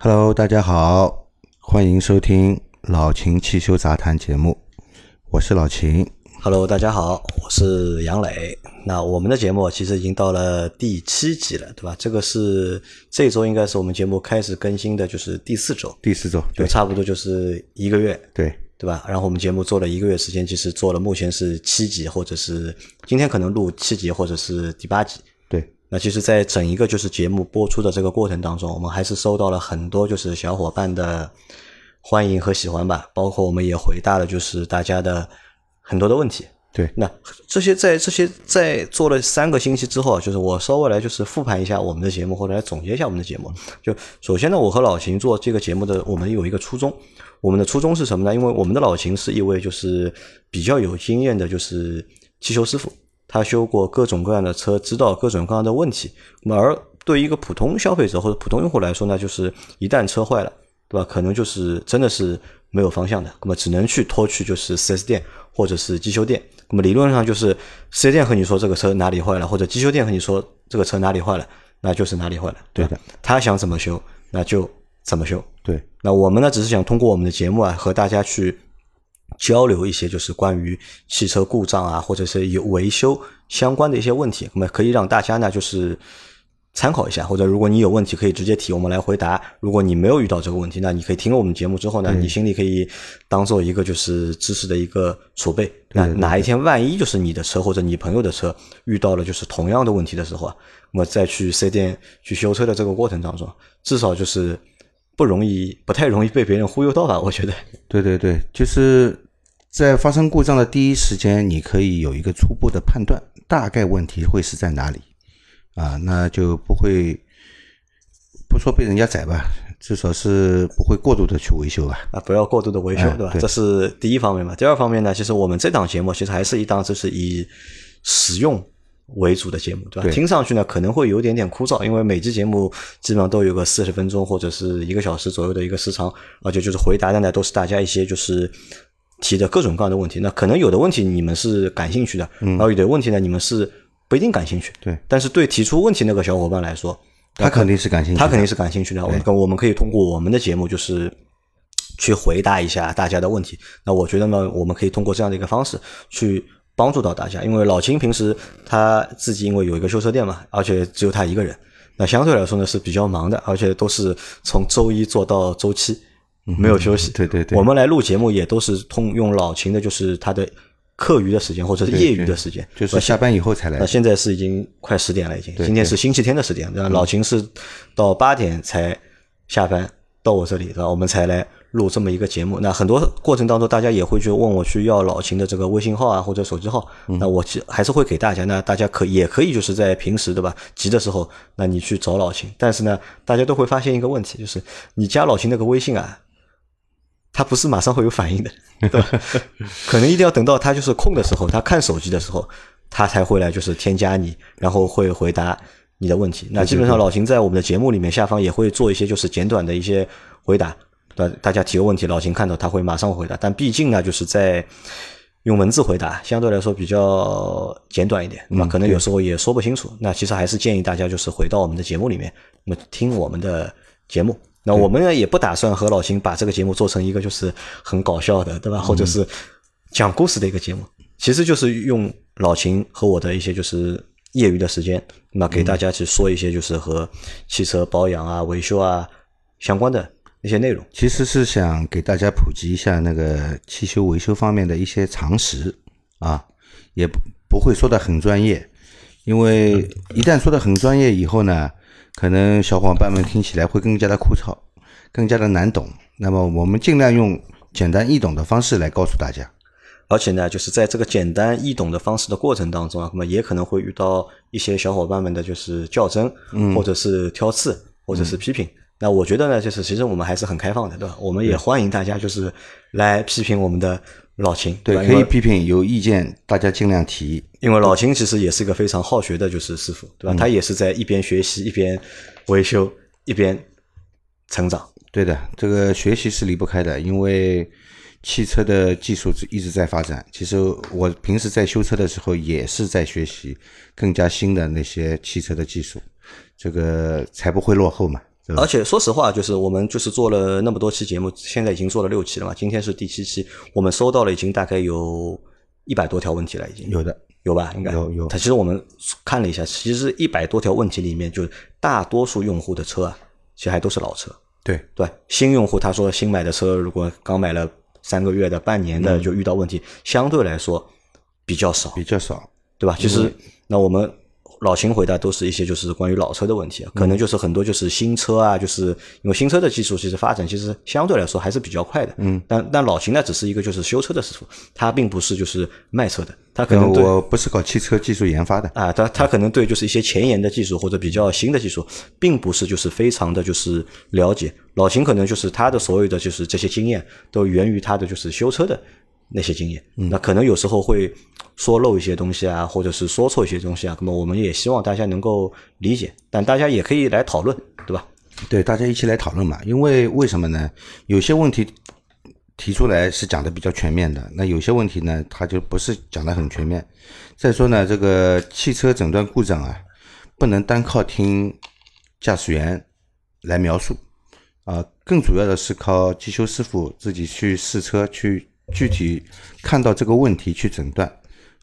Hello，大家好，欢迎收听老秦汽修杂谈节目，我是老秦。Hello，大家好，我是杨磊。那我们的节目其实已经到了第七集了，对吧？这个是这周应该是我们节目开始更新的，就是第四周，第四周，就对差不多就是一个月，对对吧？然后我们节目做了一个月时间，其实做了目前是七集，或者是今天可能录七集，或者是第八集。对那其实，在整一个就是节目播出的这个过程当中，我们还是收到了很多就是小伙伴的欢迎和喜欢吧，包括我们也回答了就是大家的很多的问题。对那这些在这些在做了三个星期之后啊，就是我稍微来就是复盘一下我们的节目，或者来总结一下我们的节目。就首先呢，我和老秦做这个节目的，我们有一个初衷。我们的初衷是什么呢？因为我们的老秦是一位就是比较有经验的，就是汽修师傅，他修过各种各样的车，知道各种各样的问题。那么而对于一个普通消费者或者普通用户来说呢，就是一旦车坏了，对吧？可能就是真的是没有方向的，那么只能去拖去就是 4S 店或者是机修店。那么理论上就是 4S 店和你说这个车哪里坏了，或者机修店和你说这个车哪里坏了，那就是哪里坏了。对吧对的，他想怎么修，那就怎么修。对那我们呢，只是想通过我们的节目啊，和大家去交流一些就是关于汽车故障啊，或者是有维修相关的一些问题，那么可以让大家呢就是参考一下，或者如果你有问题可以直接提，我们来回答。如果你没有遇到这个问题，那你可以听了我们节目之后呢，你心里可以当做一个就是知识的一个储备。那哪一天万一就是你的车或者你朋友的车遇到了就是同样的问题的时候啊，那么再去 4S 店去修车的这个过程当中，至少就是不容易，不太容易被别人忽悠到吧？我觉得。对对对，就是在发生故障的第一时间，你可以有一个初步的判断，大概问题会是在哪里啊，那就不会不说被人家宰吧，至少是不会过度的去维修吧。啊，不要过度的维修，对吧？哎对这是第一方面嘛。第二方面呢，其实我们这档节目其实还是一档就是以使用为主的节目，对吧？对听上去呢可能会有点点枯燥，因为每期节目基本上都有个四十分钟或者是一个小时左右的一个时长，而且就是回答的呢都是大家一些就是。提的各种各样的问题，那可能有的问题你们是感兴趣的，然后有的问题呢你们是不一定感兴趣。对但是对提出问题那个小伙伴来说，他肯定是感兴趣，他肯定是感兴趣的。我们我们可以通过我们的节目，就是去回答一下大家的问题。那我觉得呢，我们可以通过这样的一个方式去帮助到大家。因为老秦平时他自己因为有一个修车店嘛，而且只有他一个人，那相对来说呢是比较忙的，而且都是从周一做到周七，没有休息。对对对我们来录节目也都是通用老秦的，就是他的课余的时间或者是业余的时间，就是下班以后才来那。现在是已经快十点了，已经。今天是星期天的十点，那老秦是到八点才下班到我这里，对吧？我们才来录这么一个节目。那很多过程当中，大家也会去问我去要老秦的这个微信号啊或者手机号，那我其实还是会给大家。那大家可也可以就是在平时对吧急的时候，那你去找老秦。但是呢，大家都会发现一个问题，就是你加老秦那个微信啊。他不是马上会有反应的，对吧？可能一定要等到他就是空的时候，他看手机的时候，他才会来就是添加你，然后会回答你的问题。那基本上老秦在我们的节目里面下方也会做一些就是简短的一些回答，对吧？大家提个问题，老秦看到他会马上回答。但毕竟呢，就是在用文字回答，相对来说比较简短一点，那可能有时候也说不清楚。那其实还是建议大家就是回到我们的节目里面，那么听我们的节目。那我们呢也不打算和老秦把这个节目做成一个就是很搞笑的，对吧？或者是讲故事的一个节目，其实就是用老秦和我的一些就是业余的时间，那给大家去说一些就是和汽车保养啊、维修啊相关的一些内容。其实是想给大家普及一下那个汽修维修方面的一些常识啊，也不不会说的很专业，因为一旦说的很专业以后呢，可能小伙伴们听起来会更加的枯燥，更加的难懂。那么我们尽量用简单易懂的方式来告诉大家。而且呢，就是在这个简单易懂的方式的过程当中啊，那么也可能会遇到一些小伙伴们的就是较真，嗯或者是挑刺，或者是批评。那我觉得呢，就是其实我们还是很开放的，对吧？我们也欢迎大家就是来批评我们的老秦，对，可以批评，有意见大家尽量提。因为老秦其实也是一个非常好学的，就是师傅，对吧？他也是在一边学习一边维修一边成长。对的，这个学习是离不开的，因为汽车的技术一直在发展。其实我平时在修车的时候，也是在学习更加新的那些汽车的技术，这个才不会落后嘛。而且说实话，就是我们就是做了那么多期节目，现在已经做了六期了嘛，今天是第七期，我们收到了已经大概有一百多条问题了，已经有的有吧？应该有有。它其实我们看了一下，其实一百多条问题里面，就大多数用户的车啊，其实还都是老车。对对，新用户他说新买的车，如果刚买了三个月的、半年的，就遇到问题，相对来说比较少，比较少，对吧？其实那我们。老秦回答都是一些就是关于老车的问题，可能就是很多就是新车啊，就是因为新车的技术其实发展其实相对来说还是比较快的。嗯，但但老秦呢只是一个就是修车的师傅，他并不是就是卖车的，他可能我不是搞汽车技术研发的啊，他他可能对就是一些前沿的技术或者比较新的技术，并不是就是非常的就是了解。老秦可能就是他的所有的就是这些经验都源于他的就是修车的。那些经验，那可能有时候会说漏一些东西啊，或者是说错一些东西啊。那么我们也希望大家能够理解，但大家也可以来讨论，对吧？对，大家一起来讨论嘛。因为为什么呢？有些问题提出来是讲的比较全面的，那有些问题呢，它就不是讲的很全面。再说呢，这个汽车诊断故障啊，不能单靠听驾驶员来描述啊，更主要的是靠机修师傅自己去试车去。具体看到这个问题去诊断，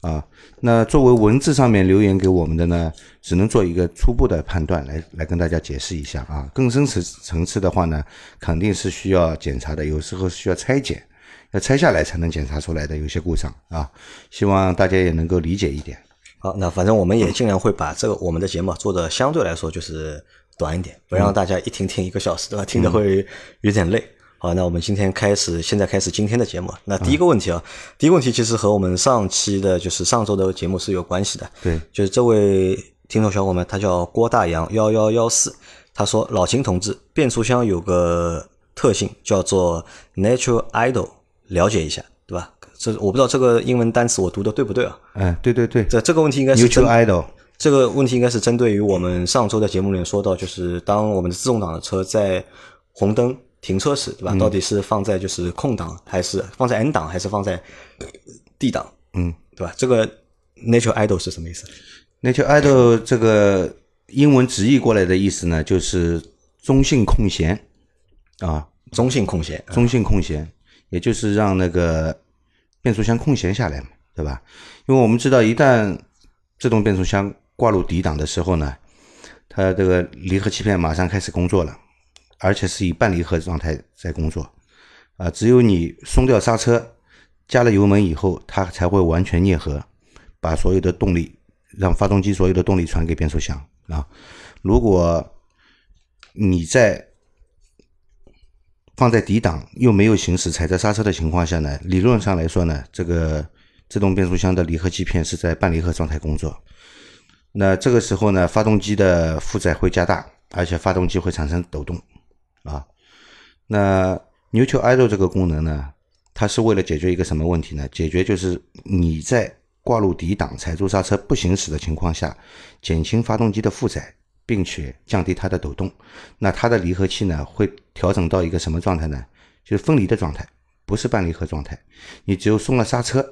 啊，那作为文字上面留言给我们的呢，只能做一个初步的判断，来来跟大家解释一下啊。更深层层次的话呢，肯定是需要检查的，有时候需要拆解，要拆下来才能检查出来的有些故障啊。希望大家也能够理解一点。好，那反正我们也尽量会把这个我们的节目做的相对来说就是短一点，不让大家一听听一个小时，对吧？听的会有点累。好，那我们今天开始，现在开始今天的节目。那第一个问题啊，第一个问题其实和我们上期的，就是上周的节目是有关系的。对，就是这位听众小伙伴，他叫郭大洋幺幺幺四，他说：“老秦同志，变速箱有个特性叫做 natural idle，了解一下，对吧？这我不知道这个英文单词我读的对不对啊？嗯，对对对，这这个问题应该是 natural idle，这个问题应该是针对于我们上周的节目里面说到，就是当我们的自动挡的车在红灯。停车时，对吧？到底是放在就是空档，还是放在 N 档，还是放在 D 档？嗯，对吧？这个 natural idle 是什么意思？natural idle 这个英文直译过来的意思呢，就是中性空闲啊，中性空闲，中性空闲，也就是让那个变速箱空闲下来嘛，对吧？因为我们知道，一旦自动变速箱挂入 D 档的时候呢，它这个离合器片马上开始工作了。而且是以半离合状态在工作，啊，只有你松掉刹车，加了油门以后，它才会完全啮合，把所有的动力让发动机所有的动力传给变速箱啊。如果你在放在底档又没有行驶踩着刹车的情况下呢，理论上来说呢，这个自动变速箱的离合器片是在半离合状态工作，那这个时候呢，发动机的负载会加大，而且发动机会产生抖动。啊，那 neutral idle 这个功能呢，它是为了解决一个什么问题呢？解决就是你在挂入底档、踩住刹车不行驶的情况下，减轻发动机的负载，并且降低它的抖动。那它的离合器呢，会调整到一个什么状态呢？就是分离的状态，不是半离合状态。你只有松了刹车，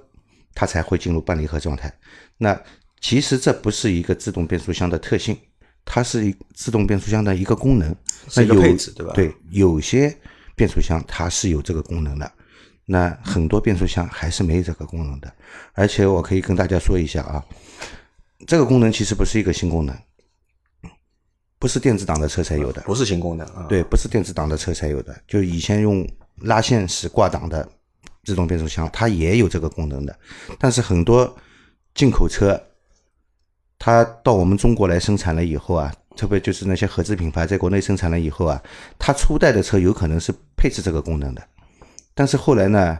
它才会进入半离合状态。那其实这不是一个自动变速箱的特性。它是一自动变速箱的一个功能，是一个配置，对吧？对，有些变速箱它是有这个功能的，那很多变速箱还是没有这个功能的。而且我可以跟大家说一下啊，这个功能其实不是一个新功能，不是电子档的车才有的，不是新功能啊。对，不是电子档的车才有的，就以前用拉线式挂档的自动变速箱，它也有这个功能的，但是很多进口车。它到我们中国来生产了以后啊，特别就是那些合资品牌在国内生产了以后啊，它初代的车有可能是配置这个功能的，但是后来呢，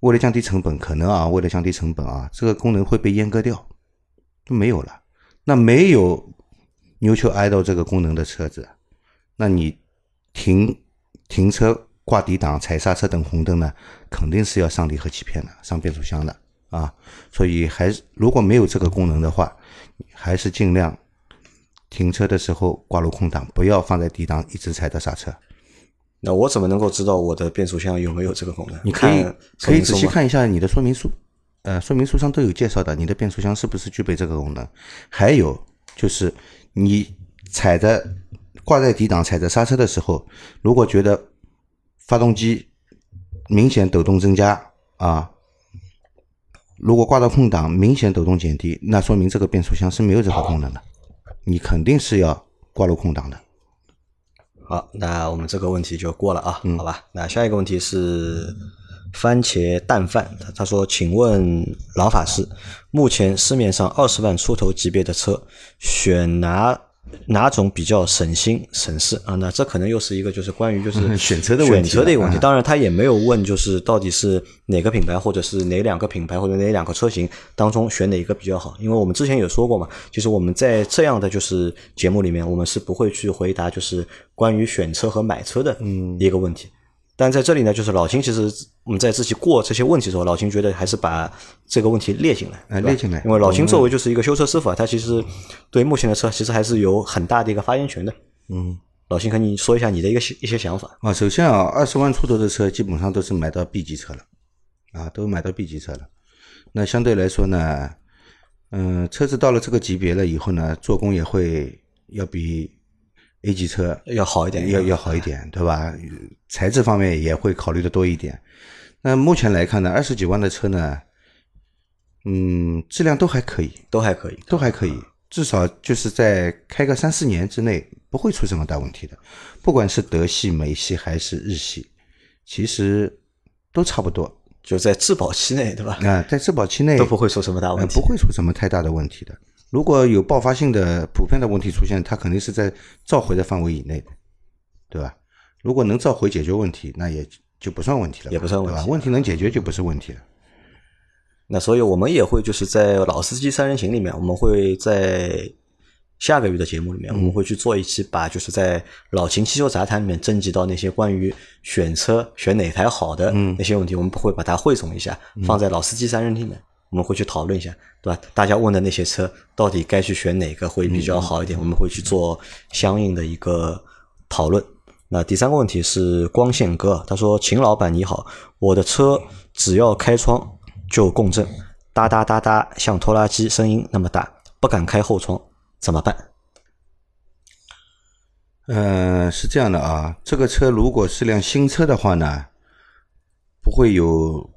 为了降低成本，可能啊，为了降低成本啊，这个功能会被阉割掉，就没有了。那没有 neutral idle 这个功能的车子，那你停停车挂底档、踩刹车等红灯呢，肯定是要上离合器片的、上变速箱的啊。所以还是如果没有这个功能的话，还是尽量停车的时候挂入空档，不要放在低档一直踩着刹车。那我怎么能够知道我的变速箱有没有这个功能？你可以可以仔细看一下你的说明书，呃，说明书上都有介绍的，你的变速箱是不是具备这个功能？还有就是你踩着挂在低档踩着刹车的时候，如果觉得发动机明显抖动增加啊，如果挂到空档明显抖动减低，那说明这个变速箱是没有这个功能的，你肯定是要挂入空档的。好，那我们这个问题就过了啊，好吧？那下一个问题是番茄蛋饭，他他说，请问老法师，目前市面上二十万出头级别的车，选哪哪种比较省心省事啊？那这可能又是一个就是关于就是 选车的问题选车的一个问题。啊当然，他也没有问就是到底是哪个品牌，或者是哪两个品牌或者哪两个车型当中选哪一个比较好。因为我们之前有说过嘛，就是我们在这样的就是节目里面，我们是不会去回答就是关于选车和买车的一个问题。但在这里呢，就是老秦其实我们在自己过这些问题的时候，老秦觉得还是把这个问题列进来，对吧哎列进来因为老秦作为就是一个修车师傅啊，他其实对目前的车其实还是有很大的一个发言权的。嗯，老秦，和你说一下你的一个一些想法。啊，首先啊，二十万出头的车基本上都是买到 B 级车了，啊，都买到 B 级车了。那相对来说呢，嗯、车子到了这个级别了以后呢，做工也会要比 A 级车要好一点要要好一点，对吧？材质方面也会考虑的多一点。那目前来看呢，二十几万的车呢，嗯，质量都还可以，都还可以。都还可以，至少就是在开个三四年之内不会出什么大问题的。不管是德系、美系还是日系，其实都差不多。就在质保期内，对吧？啊、在质保期内都不会出什么大问题。呃不会出什么太大的问题的。如果有爆发性的、普遍的问题出现，它肯定是在召回的范围以内的，对吧？如果能召回解决问题，那也就不算问题了，也不算问题？问题能解决就不是问题了。那所以我们也会就是在老司机三人行里面，我们会在下个月的节目里面，我们会去做一期，把就是在老秦汽修杂谈里面征集到那些关于选车选哪台好的那些问题，我们会把它汇总一下，放在老司机三人行里面。我们会去讨论一下，对吧？大家问的那些车到底该去选哪个会比较好一点？我们会去做相应的一个讨论。那第三个问题是光线哥，他说：“秦老板你好，我的车只要开窗就共振，哒哒哒哒，像拖拉机声音那么大，不敢开后窗，怎么办？呃，是这样的啊，这个车如果是辆新车的话呢，不会有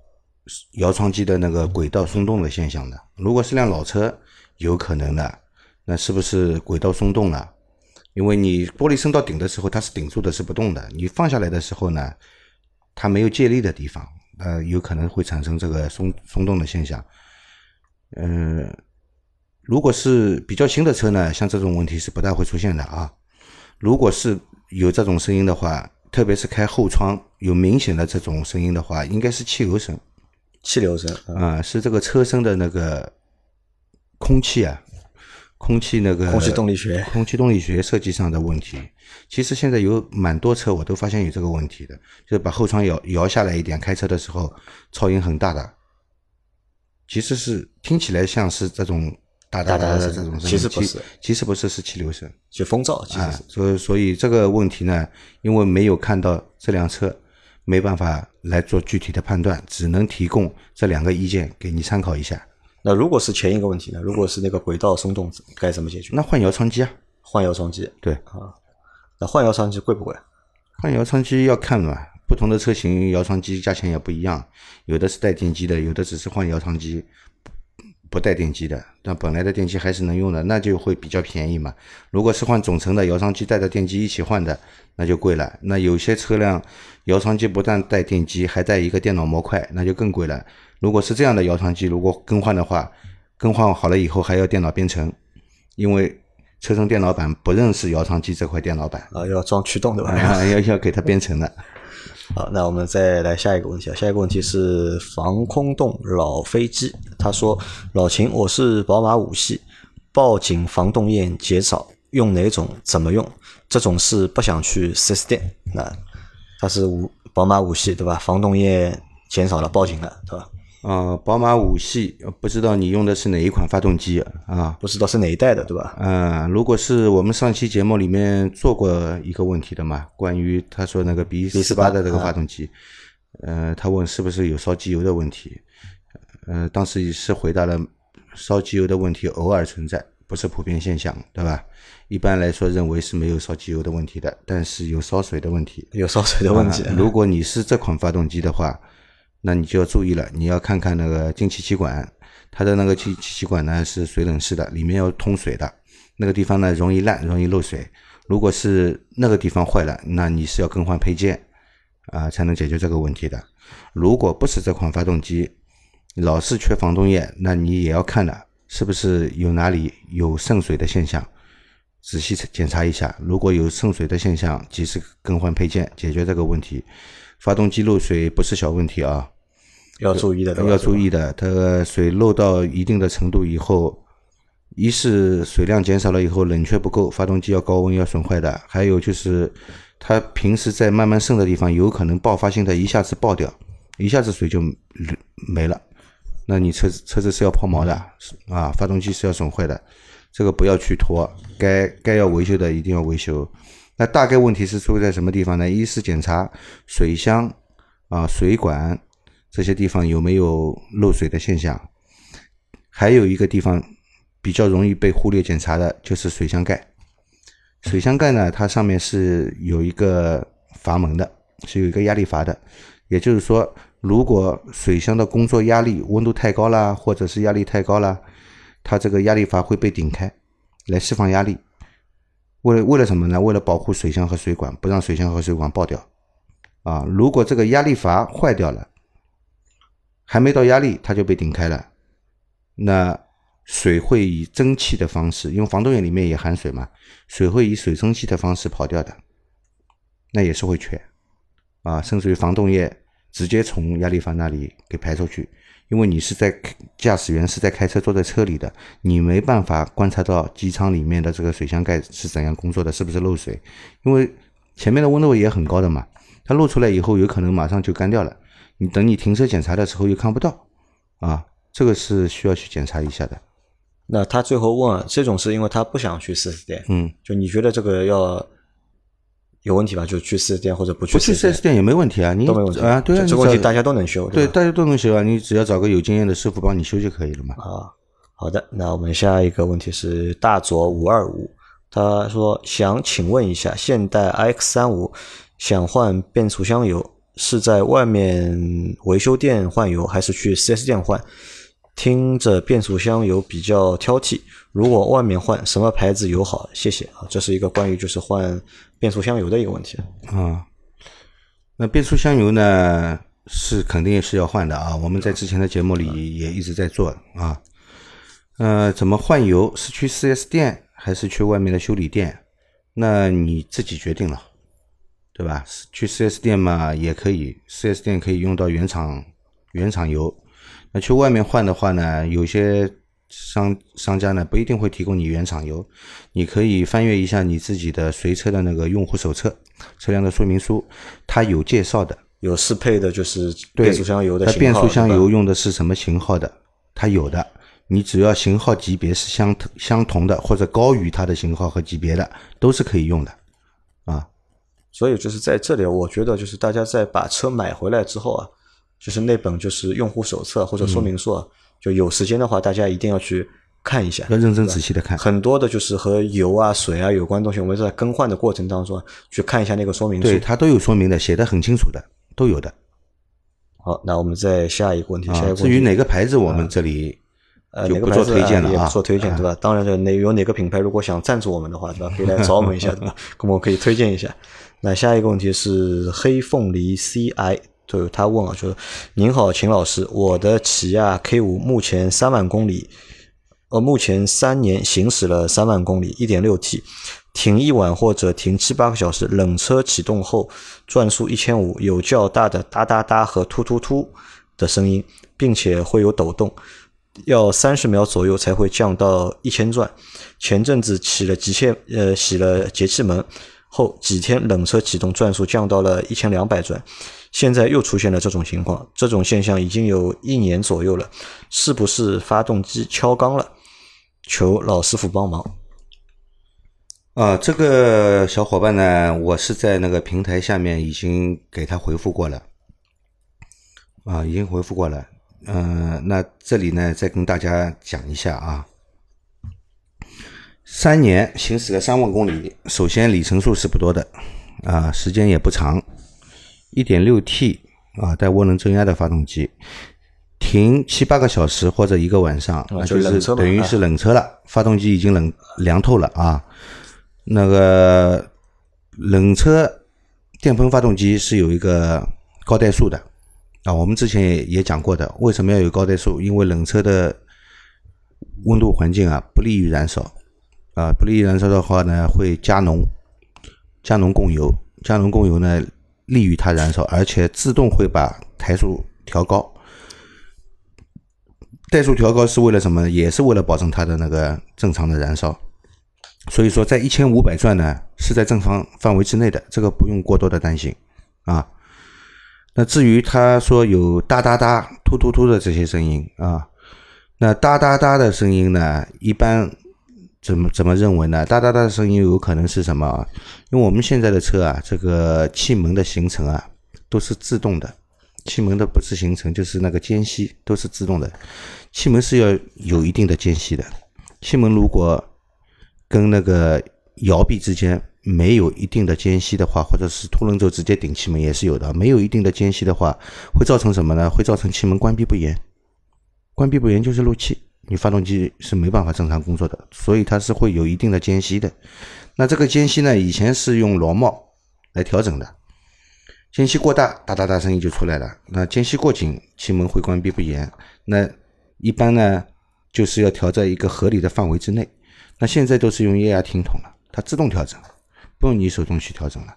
摇窗机的那个轨道松动的现象的。如果是辆老车，有可能的。那是不是轨道松动了？因为你玻璃升到顶的时候，它是顶住的，是不动的。你放下来的时候呢，它没有借力的地方，呃，有可能会产生这个松松动的现象。嗯、如果是比较新的车呢，像这种问题是不大会出现的啊。如果是有这种声音的话，特别是开后窗有明显的这种声音的话，应该是汽油声气流声，嗯啊、是这个车身的那个空气啊，空气那个空气动力学空气动力学设计上的问题。其实现在有蛮多车我都发现有这个问题的，就是把后窗摇摇下来一点，开车的时候噪音很大的，其实是听起来像是这种哒哒哒的这种声音，其实不是，其实不是，是气流声。就风噪，其实啊。，所以所以这个问题呢，因为没有看到这辆车，没办法来做具体的判断，只能提供这两个意见给你参考一下。那如果是前一个问题呢？如果是那个轨道松动，该怎么解决？那换摇窗机啊，换摇窗机，对啊，那换摇窗机贵不贵？换摇窗机要看嘛，不同的车型摇窗机价钱也不一样，有的是带电机的，有的只是换摇窗机，不带电机的。那本来的电机还是能用的，那就会比较便宜嘛。如果是换总成的摇窗机带着电机一起换的，那就贵了。那有些车辆摇窗机不但带电机，还带一个电脑模块，那就更贵了。如果是这样的摇窗机，如果更换的话，更换好了以后还要电脑编程，因为车身电脑板不认识摇窗机这块电脑板。啊，要装驱动的吧？啊，要要给它编程的。好，那我们再来下一个问题啊。下一个问题是防空洞老飞机，他说：“老秦，我是宝马五系，报警防冻液减少，用哪种？怎么用？这种是不想去四 S 店。那他是五宝马五系对吧？防冻液减少了，报警了对吧？啊，宝马五系，呃不知道你用的是哪一款发动机啊？不知道是哪一代的对吧？嗯，如果是我们上期节目里面做过一个问题的嘛，关于他说那个 B 四八的这个发动机，呃，他问是不是有烧机油的问题，呃，当时是回答了烧机油的问题偶尔存在，不是普遍现象，对吧？一般来说认为是没有烧机油的问题的，但是有烧水的问题，有烧水的问题。如果你是这款发动机的话，那你就要注意了，你要看看那个进气气管，它的那个气气歧管呢是水冷式的，里面要通水的，那个地方呢容易烂，容易漏水。如果是那个地方坏了，那你是要更换配件啊，才能解决这个问题的。如果不是这款发动机，老是缺防冻液，那你也要看的，是不是有哪里有渗水的现象。仔细检查一下，如果有渗水的现象，及时更换配件，解决这个问题。发动机漏水不是小问题啊，要注意的，要注意的。它水漏到一定的程度以后，一是水量减少了以后冷却不够，发动机要高温要损坏的。还有就是它平时在慢慢渗的地方，有可能爆发性的一下子爆掉，一下子水就没了，那你车子车子是要抛锚的啊，发动机是要损坏的。这个不要去拖，该该要维修的一定要维修。那大概问题是出在什么地方呢？一是检查水箱啊、水管这些地方有没有漏水的现象，还有一个地方比较容易被忽略检查的就是水箱盖。水箱盖呢，它上面是有一个阀门的，是有一个压力阀的。也就是说，如果水箱的工作压力温度太高啦，或者是压力太高啦。它这个压力阀会被顶开，来释放压力。为了为了什么呢？为了保护水箱和水管，不让水箱和水管爆掉。啊，如果这个压力阀坏掉了，还没到压力，它就被顶开了。那水会以蒸汽的方式，因为防冻液里面也含水嘛，水会以水蒸气的方式跑掉的，那也是会缺。啊，甚至于防冻液直接从压力阀那里给排出去。因为你是在驾驶员是在开车坐在车里的，你没办法观察到机舱里面的这个水箱盖是怎样工作的，是不是漏水？因为前面的温度也很高的嘛，它漏出来以后有可能马上就干掉了。你等你停车检查的时候又看不到，啊，这个是需要去检查一下的。那他最后问，这种是因为他不想去四 S 店，嗯，就你觉得这个要？有问题吧？就去四 S 店或者不去。不去四 S 店也没问题啊，你都没问题啊，对啊，这个问题大家都能修，对，大家都能修啊，你只要找个有经验的师傅帮你修就可以了嘛。啊，好的，那我们下一个问题是大佐五二五，他说想请问一下，现代 iX 三五想换变速箱油，是在外面维修店换油，还是去四 S 店换？听着变速箱油比较挑剔，如果外面换什么牌子油好？谢谢啊，这是一个关于就是换变速箱油的一个问题啊。那变速箱油呢是肯定是要换的啊，我们在之前的节目里也一直在做啊。呃，怎么换油？是去四 S 店还是去外面的修理店？那你自己决定了，对吧？去四 S 店嘛也可以，四 S 店可以用到原厂原厂油。那去外面换的话呢，有些商商家呢不一定会提供你原厂油，你可以翻阅一下你自己的随车的那个用户手册、车辆的说明书，它有介绍的，有适配的，就是变速箱油的。它变速箱油用的是什么型号的？它有的，你只要型号级别是相相同的，或者高于它的型号和级别的，都是可以用的啊。所以就是在这里，我觉得就是大家在把车买回来之后啊。就是那本就是用户手册或者说明书，就有时间的话，大家一定要去看一下，要认真仔细的看。很多的就是和油啊、水啊有关东西，我们在更换的过程当中去看一下那个说明书，对，它都有说明的，写的很清楚的，都有的。好，那我们再下一个问题，下一个问题至于哪个牌子，我们这里呃不做推荐了啊，做推荐对吧？当然，就哪有哪个品牌如果想赞助我们的话，对吧？可以来找我们一下，对吧？我们可以推荐一下。那下一个问题是黑凤梨 CI。就他问啊，就是您好，秦老师，我的起亚 K 五目前三万公里，呃，目前三年行驶了三万公里，一点六 T，停一晚或者停七八个小时，冷车启动后转速一千五，有较大的哒哒哒和突突突的声音，并且会有抖动，要三十秒左右才会降到一千转。前阵子起了节气，呃，洗了节气门后几天，冷车启动转速降到了一千两百转。现在又出现了这种情况，这种现象已经有一年左右了，是不是发动机敲缸了？求老师傅帮忙。啊，这个小伙伴呢，我是在那个平台下面已经给他回复过了，啊，已经回复过了。嗯，那这里呢，再跟大家讲一下啊，三年行驶了三万公里，首先里程数是不多的，啊，时间也不长，一点六 T 啊带涡轮增压的发动机，停七八个小时或者一个晚上，那就是等于是冷车了，发动机已经冷凉透了啊。那个冷车电喷发动机是有一个高怠速的啊，我们之前也也讲过的，为什么要有高怠速？因为冷车的温度环境啊不利于燃烧。啊，不利于燃烧的话呢，会加浓，加浓供油，加浓供油呢，利于它燃烧，而且自动会把台数调高。怠速调高是为了什么呢？也是为了保证它的那个正常的燃烧。所以说，在一千五百转呢，是在正常范围之内的，这个不用过多的担心啊。那至于他说有哒哒哒、突突突的这些声音啊，那哒哒哒的声音呢，一般。怎么怎么认为呢？哒哒哒的声音有可能是什么？啊因为我们现在的车啊，这个气门的行程啊都是自动的，气门的不是行程就是那个间隙都是自动的。气门是要有一定的间隙的，气门如果跟那个摇臂之间没有一定的间隙的话，或者是凸轮轴直接顶气门也是有的，没有一定的间隙的话，会造成什么呢？会造成气门关闭不严，关闭不严就是漏气。你发动机是没办法正常工作的，所以它是会有一定的间隙的。那这个间隙呢，以前是用螺帽来调整的，间隙过大，哒哒哒声音就出来了。那间隙过紧，气门会关闭不严。那一般呢，就是要调在一个合理的范围之内。那现在都是用液压听筒了，它自动调整，不用你手动去调整了。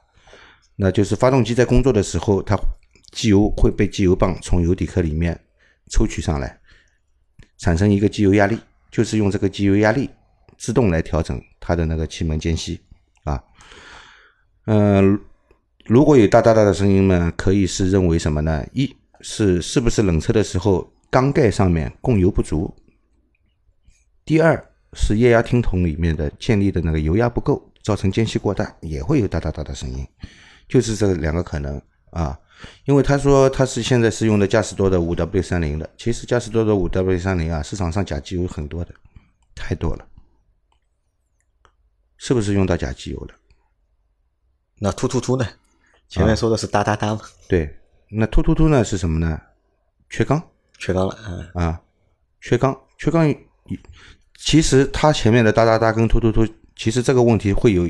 那就是发动机在工作的时候，它机油会被机油泵从油底壳里面抽取上来。产生一个机油压力，就是用这个机油压力自动来调整它的那个气门间隙啊。嗯，如果有哒哒哒的声音呢，可以是认为什么呢？一是是不是冷车的时候缸盖上面供油不足？第二是液压听筒里面的建立的那个油压不够，造成间隙过大，也会有哒哒哒的声音，就是这两个可能啊。因为他说他是现在是用的嘉实多的五 W 三零的，其实嘉实多的五 W 三零啊，市场上假机油很多的，太多了，是不是用到假机油了？那突突突呢？前面说的是哒哒哒嘛？对，那突突突呢是什么呢？缺缸，缺缸了，嗯啊，缺缸，缺缸。其实它前面的哒哒哒跟突突突，其实这个问题会有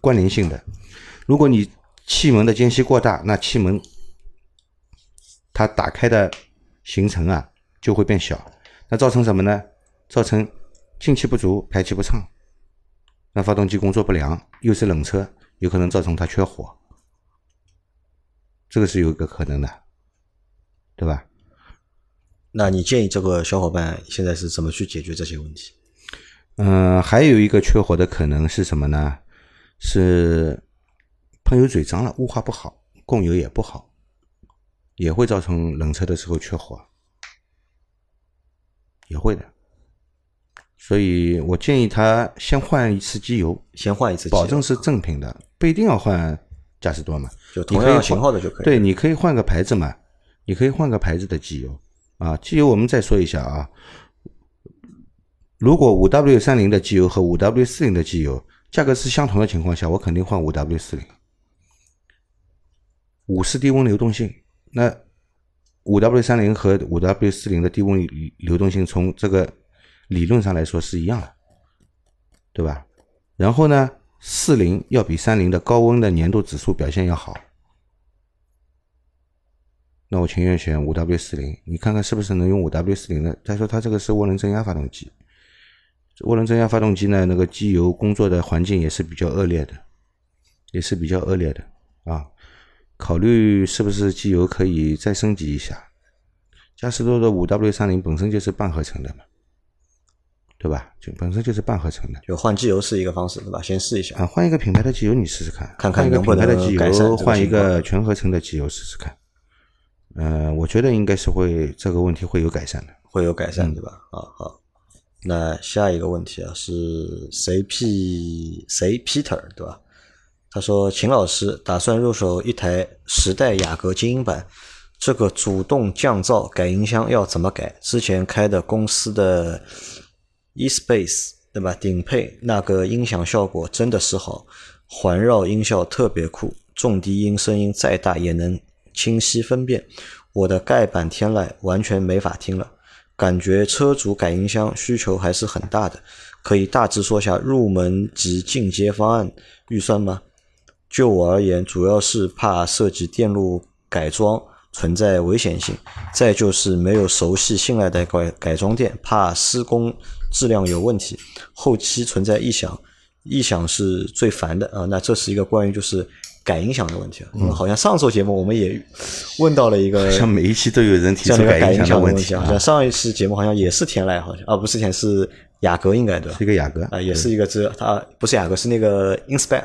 关联性的。如果你气门的间隙过大，那气门。它打开的行程啊就会变小，那造成什么呢？造成进气不足、排气不畅，那发动机工作不良，又是冷车，有可能造成它缺火，这个是有一个可能的，对吧？那你建议这个小伙伴现在是怎么去解决这些问题？嗯，还有一个缺火的可能是什么呢？是喷油嘴脏了，雾化不好，供油也不好。也会造成冷车的时候缺火，也会的，所以我建议他先换一次机油，先换一次，保证是正品的，不一定要换嘉实多嘛，就同样型号的就可以。对，你可以换个牌子嘛，你可以换个牌子的机油啊。机油我们再说一下啊，如果五 W 三零的机油和五 W 四零的机油价格是相同的情况下，我肯定换五 W 四零，五是低温流动性。那五 W 三零和五 W 四零的低温流动性，从这个理论上来说是一样的，对吧？然后呢，四零要比三零的高温的粘度指数表现要好，那我情愿选五 W 四零。你看看是不是能用五 W 四零的？再说它这个是涡轮增压发动机，涡轮增压发动机呢，那个机油工作的环境也是比较恶劣的，也是比较恶劣的啊。考虑是不是机油可以再升级一下？嘉实多的五 W 三零本身就是半合成的嘛，对吧？就本身就是半合成的，就换机油是一个方式，对吧？先试一下啊，换一个品牌的机油你试试看，看看一个品牌的机油换一个全合成的机油试试看。嗯，我觉得应该是会这个问题会有改善的，会有改善，对吧？啊好，那下一个问题啊是谁 P 谁 Peter 对吧？他说：“秦老师打算入手一台时代雅阁精英版，这个主动降噪改音箱要怎么改？之前开的公司的 eSpace 对吧？顶配那个音响效果真的是好，环绕音效特别酷，重低音声音再大也能清晰分辨。我的盖板天籁完全没法听了，感觉车主改音箱需求还是很大的。可以大致说下入门及进阶方案预算吗？就我而言，主要是怕涉及电路改装存在危险性，再就是没有熟悉信赖的改改装店，怕施工质量有问题，后期存在异响，异响是最烦的啊。那这是一个关于就是改音响的问题啊。嗯，好像上周节目我们也问到了一个，像每一期都有人提出改音响的问题，好像上一期节目好像也是天籁，好像啊不是田是。雅阁应该对吧？是一个雅阁啊，也是一个这它不是雅阁，是那个 Inspire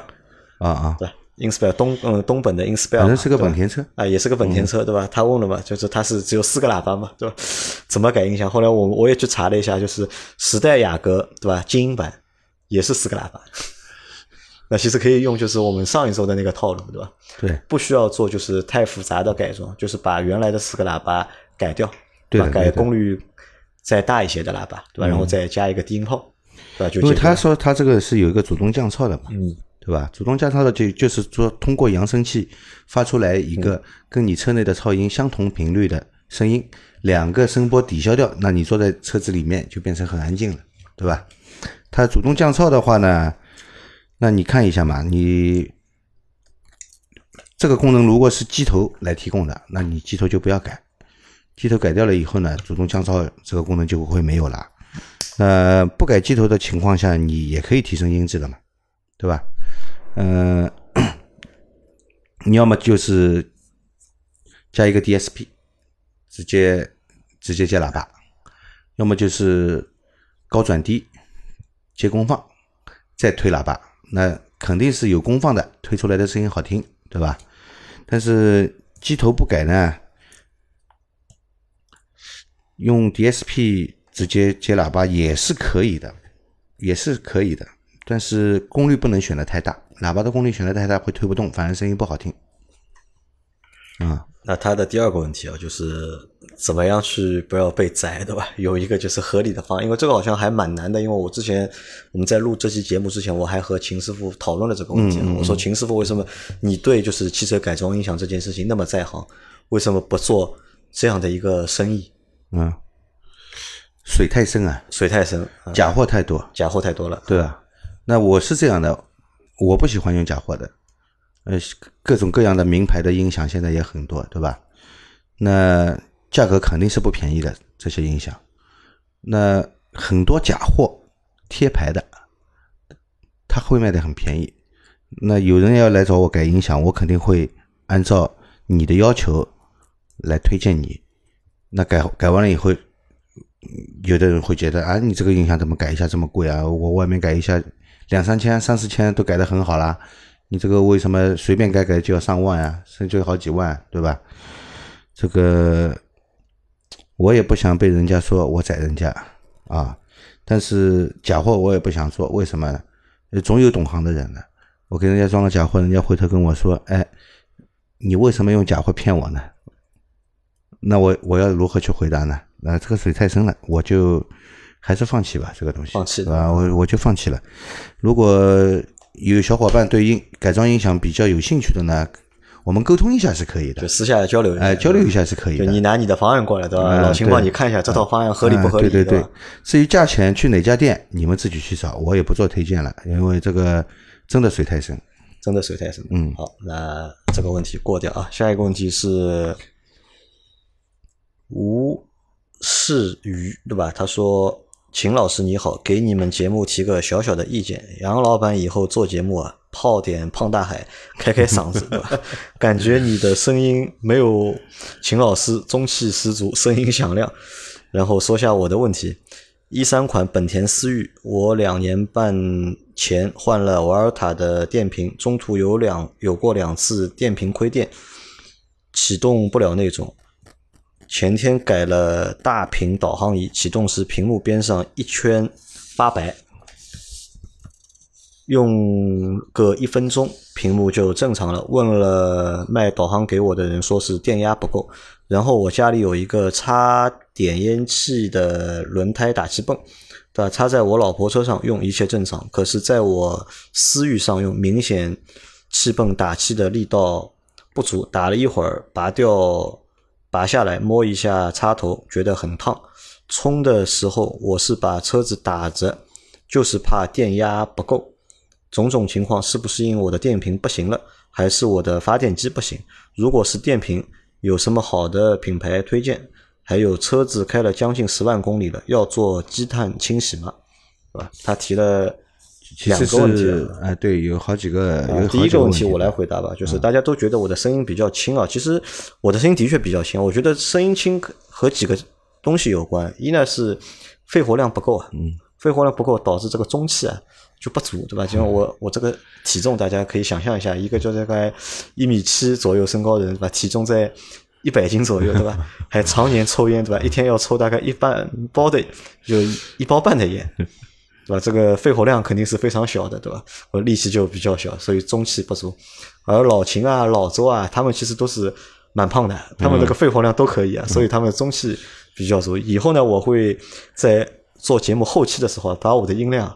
啊啊，对，Inspire 东嗯东本的 Inspire，反正是个本田车啊，也是个本田车对吧？他问了嘛，就是它是只有四个喇叭嘛，对吧？怎么改音响？后来我我也去查了一下，就是时代雅阁对吧？精英版也是四个喇叭，那其实可以用就是我们上一周的那个套路对吧？对，不需要做就是太复杂的改装，就是把原来的四个喇叭改掉，对吧？改功率。再大一些的喇叭，对吧？然后再加一个低音炮，对吧？就因为他说他这个是有一个主动降噪的嘛，嗯，对吧？主动降噪的就就是说通过扬声器发出来一个跟你车内的噪音相同频率的声音，两个声波抵消掉，那你坐在车子里面就变成很安静了，对吧？它主动降噪的话呢，那你看一下嘛，你这个功能如果是机头来提供的，那你机头就不要改。机头改掉了以后呢，主动降噪这个功能就会没有了。那不改机头的情况下，你也可以提升音质的嘛，对吧？嗯，你要么就是加一个 DSP，直接直接接喇叭；要么就是高转低接功放，再推喇叭。那肯定是有功放的，推出来的声音好听，对吧？但是机头不改呢？用 DSP 直接接喇叭也是可以的，也是可以的，但是功率不能选的太大，喇叭的功率选的太大会推不动，反而声音不好听。啊，那它的第二个问题啊，就是怎么样去不要被宰，对吧？有一个就是合理的方案，因为这个好像还蛮难的，因为我之前我们在录这期节目之前，我还和秦师傅讨论了这个问题。我说秦师傅，为什么你对就是汽车改装音响这件事情那么在行？为什么不做这样的一个生意？嗯，水太深啊，水太深，假货太多，假货太多了。对啊，那我是这样的，我不喜欢用假货的。呃，各种各样的名牌的音响现在也很多，对吧？那价格肯定是不便宜的这些音响。那很多假货贴牌的，他会卖的很便宜。那有人要来找我改音响，我肯定会按照你的要求来推荐你。那改改完了以后，有的人会觉得啊，你这个音响怎么改一下这么贵啊？我外面改一下两三千、三四千都改的很好啦，你这个为什么随便改改就要上万啊？甚至好几万，对吧？这个我也不想被人家说我宰人家啊，但是假货我也不想做，为什么？总有懂行的人呢。我给人家装了假货，人家回头跟我说，哎，你为什么用假货骗我呢？那我我要如何去回答呢？那这个水太深了，我就还是放弃吧，这个东西。放弃啊，我我就放弃了。如果有小伙伴对音改装音响比较有兴趣的呢，我们沟通一下是可以的，就私下交流一下。哎，交流一下是可以的。你拿你的方案过来，对吧？老秦帮你看一下这套方案合理不合理？对对对。至于价钱，去哪家店，你们自己去找，我也不做推荐了，因为这个真的水太深，真的水太深。嗯，好，那这个问题过掉啊。下一个问题是。吴世瑜，对吧？他说：“秦老师你好，给你们节目提个小小的意见。杨老板以后做节目啊，泡点胖大海，开开嗓子，对吧？感觉你的声音没有秦老师中气十足，声音响亮。然后说下我的问题：一三款本田思域，我两年半前换了瓦尔塔的电瓶，中途有两有过两次电瓶亏电，启动不了那种。”前天改了大屏导航仪，启动时屏幕边上一圈发白，用个一分钟，屏幕就正常了。问了卖导航给我的人，说是电压不够。然后我家里有一个插点烟器的轮胎打气泵，对吧？插在我老婆车上用一切正常，可是在我思域上用，明显气泵打气的力道不足。打了一会儿，拔掉、拔下来摸一下插头，觉得很烫。充的时候我是把车子打着，就是怕电压不够。种种情况是不是因为我的电瓶不行了，还是我的发电机不行？如果是电瓶，有什么好的品牌推荐？还有车子开了将近十万公里了，要做积碳清洗吗？是吧？他提了两个问题。哎，对，有好几个。有第一个问题我来回答吧，就是大家都觉得我的声音比较轻啊，其实我的声音的确比较轻。我觉得声音轻和几个东西有关，一呢是肺活量不够啊，嗯，肺活量不够导致这个中气啊。就不足，对吧？就像我我这个体重，大家可以想象一下，一个就大概一米七左右身高的人，对吧？体重在一百斤左右，对吧？还常年抽烟，对吧？一天要抽大概一半包的，就一包半的烟，对吧？这个肺活量肯定是非常小的，对吧？我力气就比较小，所以中气不足。而老秦啊、老周啊，他们其实都是蛮胖的，他们这个肺活量都可以啊，所以他们中气比较足。以后呢，我会在做节目后期的时候，把我的音量。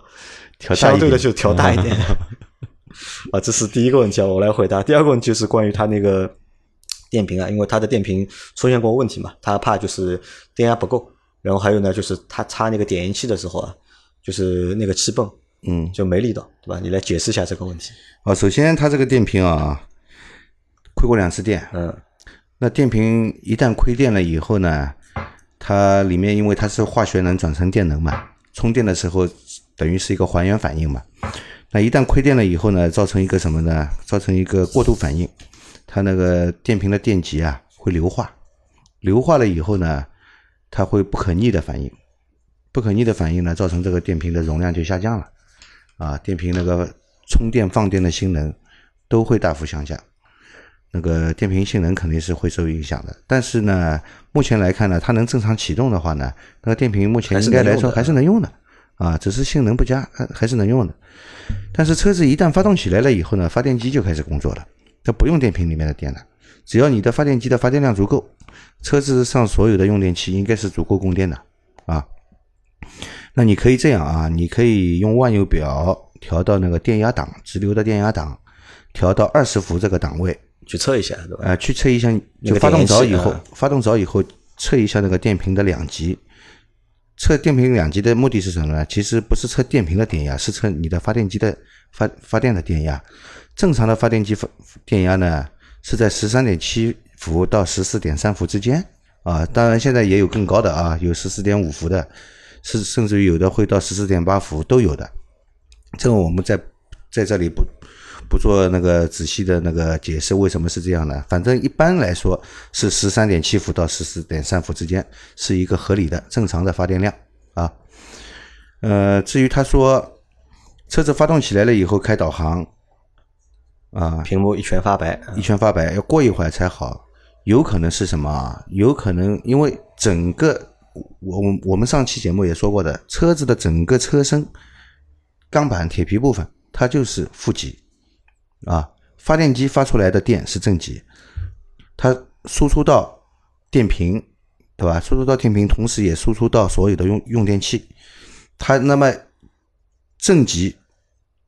相对的就调大一点，啊，这是第一个问题啊，我来回答。第二个问题就是关于他那个电瓶啊，因为他的电瓶出现过问题嘛，他怕就是电压不够，然后还有呢，就是他插那个点烟器的时候啊，就是那个气泵，嗯，就没力道，对吧？你来解释一下这个问题。啊，首先它这个电瓶啊，亏过两次电，嗯，那电瓶一旦亏电了以后呢，它里面因为它是化学能转成电能嘛，充电的时候。等于是一个还原反应嘛，那一旦亏电了以后呢，造成一个什么呢？造成一个过度反应，它那个电瓶的电极啊会硫化，硫化了以后呢，它会不可逆的反应，不可逆的反应呢，造成这个电瓶的容量就下降了，啊，电瓶那个充电放电的性能都会大幅下降，那个电瓶性能肯定是会受影响的。但是呢，目前来看呢，它能正常启动的话呢，那个电瓶目前应该来说还是能用的。啊，只是性能不佳，还还是能用的。但是车子一旦发动起来了以后呢，发电机就开始工作了，它不用电瓶里面的电了。只要你的发电机的发电量足够，车子上所有的用电器应该是足够供电的啊。那你可以这样啊，你可以用万有表调到那个电压档，直流的电压档，调到二十伏这个档位去测一下，对吧？呃，去测一下，就发动着以后，发动着以后测一下那个电瓶的两极。测电瓶两极的目的是什么呢？其实不是测电瓶的电压，是测你的发电机的发发电的电压。正常的发电机发电压呢是在十三点七伏到十四点三伏之间啊。当然现在也有更高的啊，有十四点五伏的，是甚至于有的会到十四点八伏都有的。这个我们在在这里不。不做那个仔细的那个解释，为什么是这样呢？反正一般来说是十三点七伏到十四点三伏之间，是一个合理的正常的发电量啊。呃，至于他说车子发动起来了以后开导航啊，屏幕一圈发白，一圈发白，要过一会儿才好，有可能是什么？有可能因为整个我我们上期节目也说过的，车子的整个车身钢板铁皮部分，它就是负极。啊，发电机发出来的电是正极，它输出到电瓶，对吧？输出到电瓶，同时也输出到所有的用用电器。它那么正极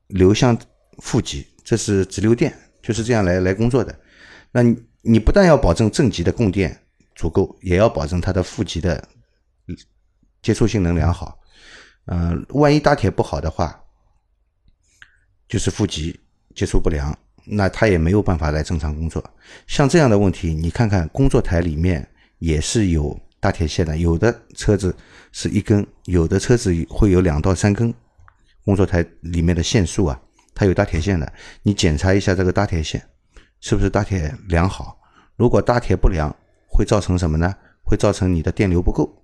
流向负极，这是直流电，就是这样来来工作的。那你你不但要保证正极的供电足够，也要保证它的负极的接触性能良好。嗯，万一搭铁不好的话，就是负极。接触不良，那它也没有办法来正常工作。像这样的问题，你看看工作台里面也是有搭铁线的，有的车子是一根，有的车子会有两到三根。工作台里面的线束啊，它有搭铁线的，你检查一下这个搭铁线是不是搭铁良好。如果搭铁不良，会造成什么呢？会造成你的电流不够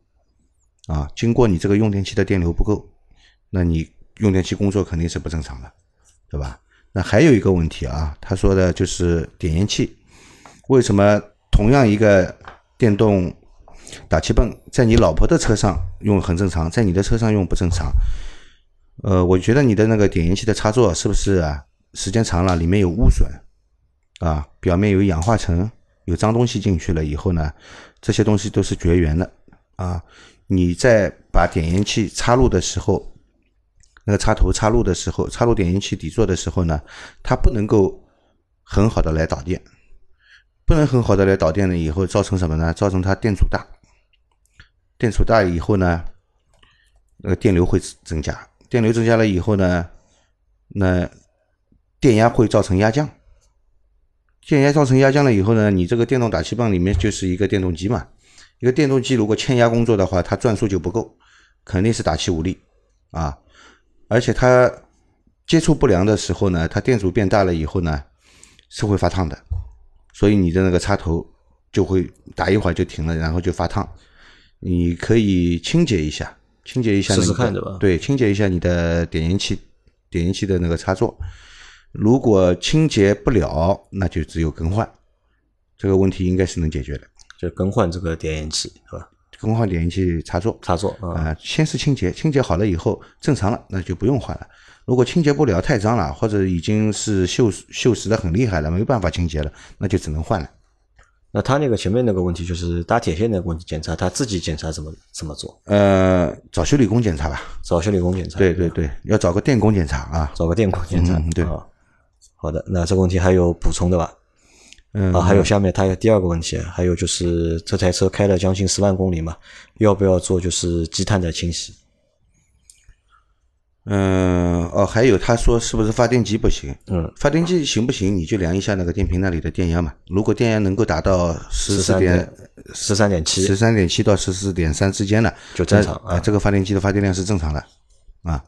啊，经过你这个用电器的电流不够，那你用电器工作肯定是不正常的，对吧？那还有一个问题啊，他说的就是点烟器，为什么同样一个电动打气泵，在你老婆的车上用很正常，在你的车上用不正常？呃，我觉得你的那个点烟器的插座是不是？时间长了里面有污损啊，表面有氧化层，有脏东西进去了以后呢，这些东西都是绝缘的啊。你在把点烟器插入的时候，那个插头插入的时候，插入点烟器底座的时候呢，它不能够很好的来导电，不能很好的来导电了以后造成什么呢？造成它电阻大，电阻大以后呢，那个电流会增加。电流增加了以后呢，那电压会造成压降，电压造成压降了以后呢，你这个电动打气棒里面就是一个电动机嘛，一个电动机如果欠压工作的话，它转速就不够，肯定是打气无力啊，而且它接触不良的时候呢，它电阻变大了以后呢，是会发烫的，所以你的那个插头就会打一会儿就停了，然后就发烫，你可以清洁一下。清洁一下，试试看对吧？对，清洁一下你的点烟器，点烟器的那个插座。如果清洁不了，那就只有更换。这个问题应该是能解决的，就更换这个点烟器，是吧？更换点烟器插座，插座啊。先是清洁，清洁好了以后正常了，那就不用换了。如果清洁不了，太脏了，或者已经是锈锈蚀的很厉害了，没办法清洁了，那就只能换了。那他那个前面那个问题就是搭铁线那个问题检查，他自己检查怎么怎么做？呃，找修理工检查吧。找修理工检查。对对对，要找个电工检查啊。找个电工检查。对。好的，那这个问题还有补充的吧？嗯。啊，还有下面他有第二个问题，还有就是这台车开了将近十万公里嘛，要不要做就是积碳的清洗？嗯哦，还有他说是不是发电机不行？嗯，发电机行不行？你就量一下那个电瓶那里的电压嘛。如果电压能够达到十四点十三点七，十三点七到十四点三之间了，就正常啊。这个发电机的发电量是正常的啊。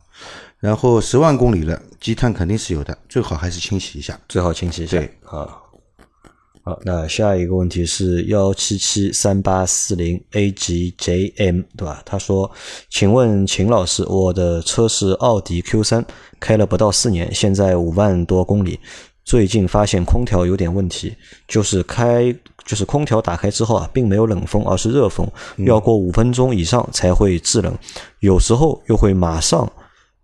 然后十万公里了，积碳肯定是有的，最好还是清洗一下，最好清洗一下。对啊。好，那下一个问题是幺七七三八四零 A G J M 对吧？他说，请问秦老师，我的车是奥迪 Q 三，开了不到四年，现在五万多公里，最近发现空调有点问题，就是开就是空调打开之后啊，并没有冷风，而是热风，要过五分钟以上才会制冷，有时候又会马上